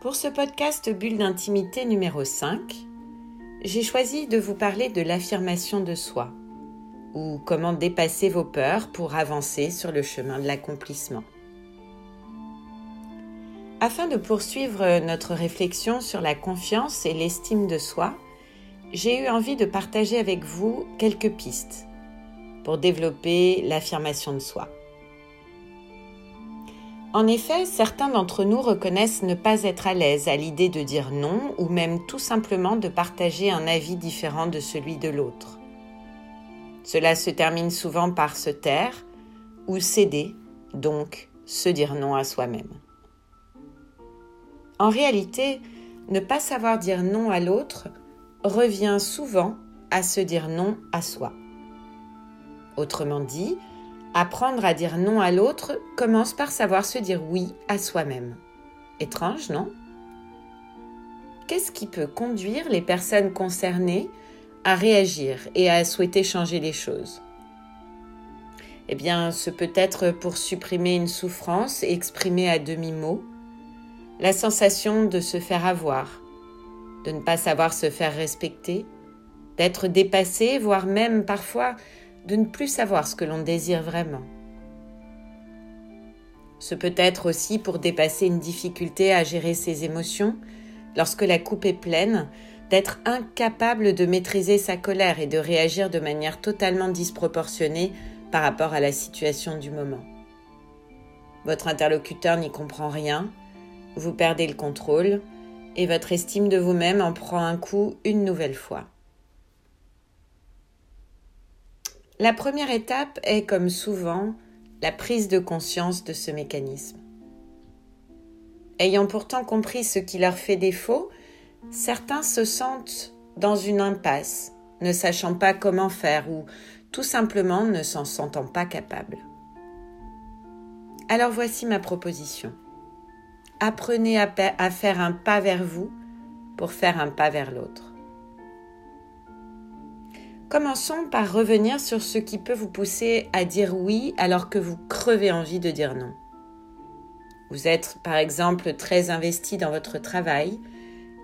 Pour ce podcast Bulle d'intimité numéro 5, j'ai choisi de vous parler de l'affirmation de soi, ou comment dépasser vos peurs pour avancer sur le chemin de l'accomplissement. Afin de poursuivre notre réflexion sur la confiance et l'estime de soi, j'ai eu envie de partager avec vous quelques pistes pour développer l'affirmation de soi. En effet, certains d'entre nous reconnaissent ne pas être à l'aise à l'idée de dire non ou même tout simplement de partager un avis différent de celui de l'autre. Cela se termine souvent par se taire ou céder, donc se dire non à soi-même. En réalité, ne pas savoir dire non à l'autre revient souvent à se dire non à soi. Autrement dit, Apprendre à dire non à l'autre commence par savoir se dire oui à soi-même. Étrange, non? Qu'est-ce qui peut conduire les personnes concernées à réagir et à souhaiter changer les choses? Eh bien, ce peut être pour supprimer une souffrance exprimée à demi-mot, la sensation de se faire avoir, de ne pas savoir se faire respecter, d'être dépassé, voire même parfois de ne plus savoir ce que l'on désire vraiment. Ce peut être aussi pour dépasser une difficulté à gérer ses émotions, lorsque la coupe est pleine, d'être incapable de maîtriser sa colère et de réagir de manière totalement disproportionnée par rapport à la situation du moment. Votre interlocuteur n'y comprend rien, vous perdez le contrôle et votre estime de vous-même en prend un coup une nouvelle fois. La première étape est, comme souvent, la prise de conscience de ce mécanisme. Ayant pourtant compris ce qui leur fait défaut, certains se sentent dans une impasse, ne sachant pas comment faire ou tout simplement ne s'en sentant pas capables. Alors voici ma proposition. Apprenez à, faire un pas vers vous pour faire un pas vers l'autre. Commençons par revenir sur ce qui peut vous pousser à dire oui alors que vous crevez envie de dire non. Vous êtes par exemple très investi dans votre travail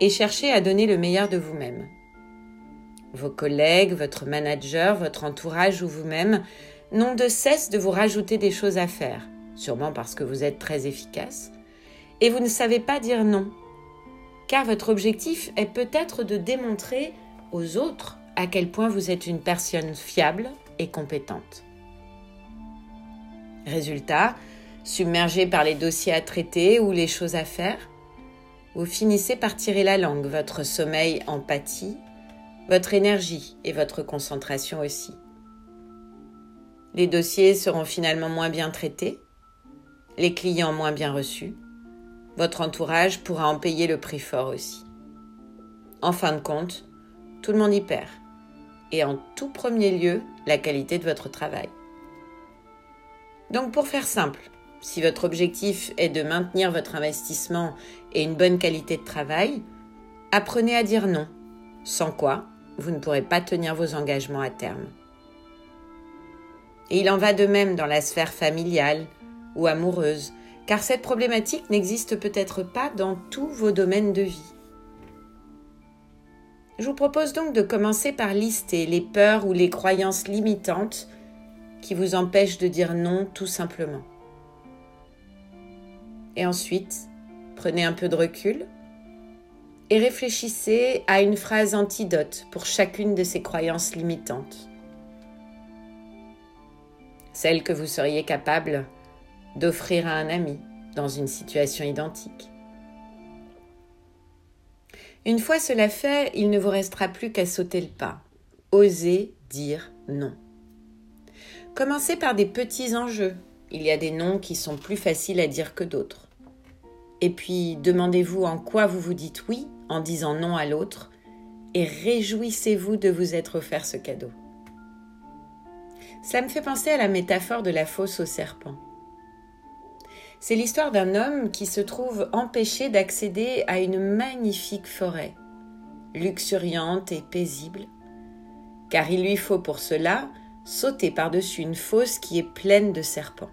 et cherchez à donner le meilleur de vous-même. Vos collègues, votre manager, votre entourage ou vous-même n'ont de cesse de vous rajouter des choses à faire, sûrement parce que vous êtes très efficace, et vous ne savez pas dire non, car votre objectif est peut-être de démontrer aux autres à quel point vous êtes une personne fiable et compétente. Résultat, submergé par les dossiers à traiter ou les choses à faire, vous finissez par tirer la langue, votre sommeil en pâtit, votre énergie et votre concentration aussi. Les dossiers seront finalement moins bien traités, les clients moins bien reçus, votre entourage pourra en payer le prix fort aussi. En fin de compte, tout le monde y perd et en tout premier lieu la qualité de votre travail. Donc pour faire simple, si votre objectif est de maintenir votre investissement et une bonne qualité de travail, apprenez à dire non, sans quoi vous ne pourrez pas tenir vos engagements à terme. Et il en va de même dans la sphère familiale ou amoureuse, car cette problématique n'existe peut-être pas dans tous vos domaines de vie. Je vous propose donc de commencer par lister les peurs ou les croyances limitantes qui vous empêchent de dire non tout simplement. Et ensuite, prenez un peu de recul et réfléchissez à une phrase antidote pour chacune de ces croyances limitantes. Celle que vous seriez capable d'offrir à un ami dans une situation identique. Une fois cela fait, il ne vous restera plus qu'à sauter le pas. Osez dire non. Commencez par des petits enjeux. Il y a des noms qui sont plus faciles à dire que d'autres. Et puis demandez-vous en quoi vous vous dites oui en disant non à l'autre et réjouissez-vous de vous être offert ce cadeau. Ça me fait penser à la métaphore de la fosse au serpent. C'est l'histoire d'un homme qui se trouve empêché d'accéder à une magnifique forêt, luxuriante et paisible, car il lui faut pour cela sauter par-dessus une fosse qui est pleine de serpents.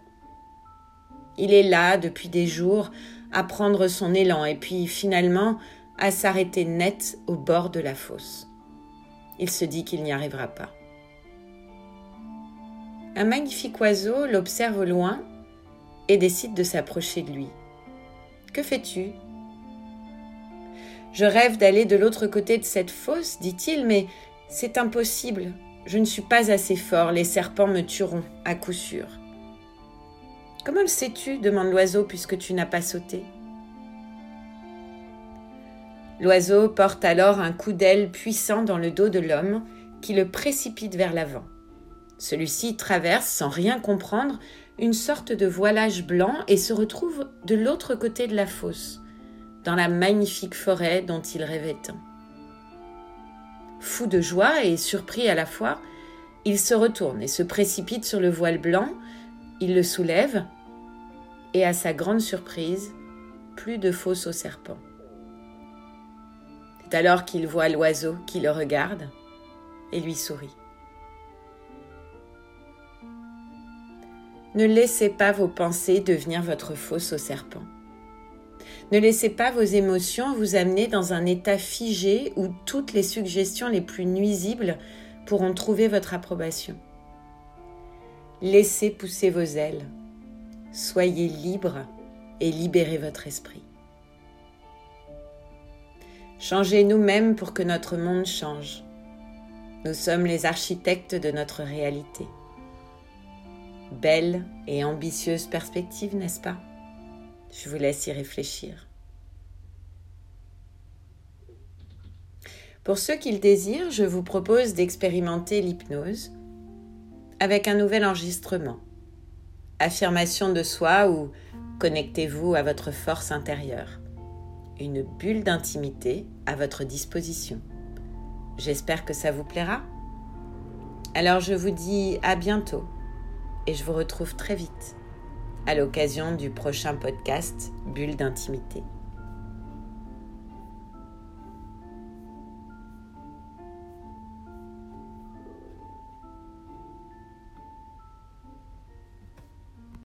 Il est là depuis des jours à prendre son élan et puis finalement à s'arrêter net au bord de la fosse. Il se dit qu'il n'y arrivera pas. Un magnifique oiseau l'observe au loin et décide de s'approcher de lui. Que fais-tu? Je rêve d'aller de l'autre côté de cette fosse, dit-il, mais c'est impossible. Je ne suis pas assez fort, les serpents me tueront, à coup sûr. Comment le sais-tu? demande l'oiseau puisque tu n'as pas sauté. L'oiseau porte alors un coup d'aile puissant dans le dos de l'homme qui le précipite vers l'avant. Celui-ci traverse, sans rien comprendre, une sorte de voilage blanc et se retrouve de l'autre côté de la fosse, dans la magnifique forêt dont il rêvait tant. Fou de joie et surpris à la fois, il se retourne et se précipite sur le voile blanc, il le soulève, et à sa grande surprise, plus de fosse au serpent. C'est alors qu'il voit l'oiseau qui le regarde et lui sourit. Ne laissez pas vos pensées devenir votre fosse au serpent. Ne laissez pas vos émotions vous amener dans un état figé où toutes les suggestions les plus nuisibles pourront trouver votre approbation. Laissez pousser vos ailes. Soyez libre et libérez votre esprit. Changez nous-mêmes pour que notre monde change. Nous sommes les architectes de notre réalité. Belle et ambitieuse perspective, n'est-ce pas? Je vous laisse y réfléchir. Pour ceux qui le désirent, je vous propose d'expérimenter l'hypnose avec un nouvel enregistrement. Affirmation de soi ou connectez-vous à votre force intérieure une bulle d'intimité à votre disposition. J'espère que ça vous plaira. Alors je vous dis à bientôt et je vous retrouve très vite à l'occasion du prochain podcast Bulle d'intimité.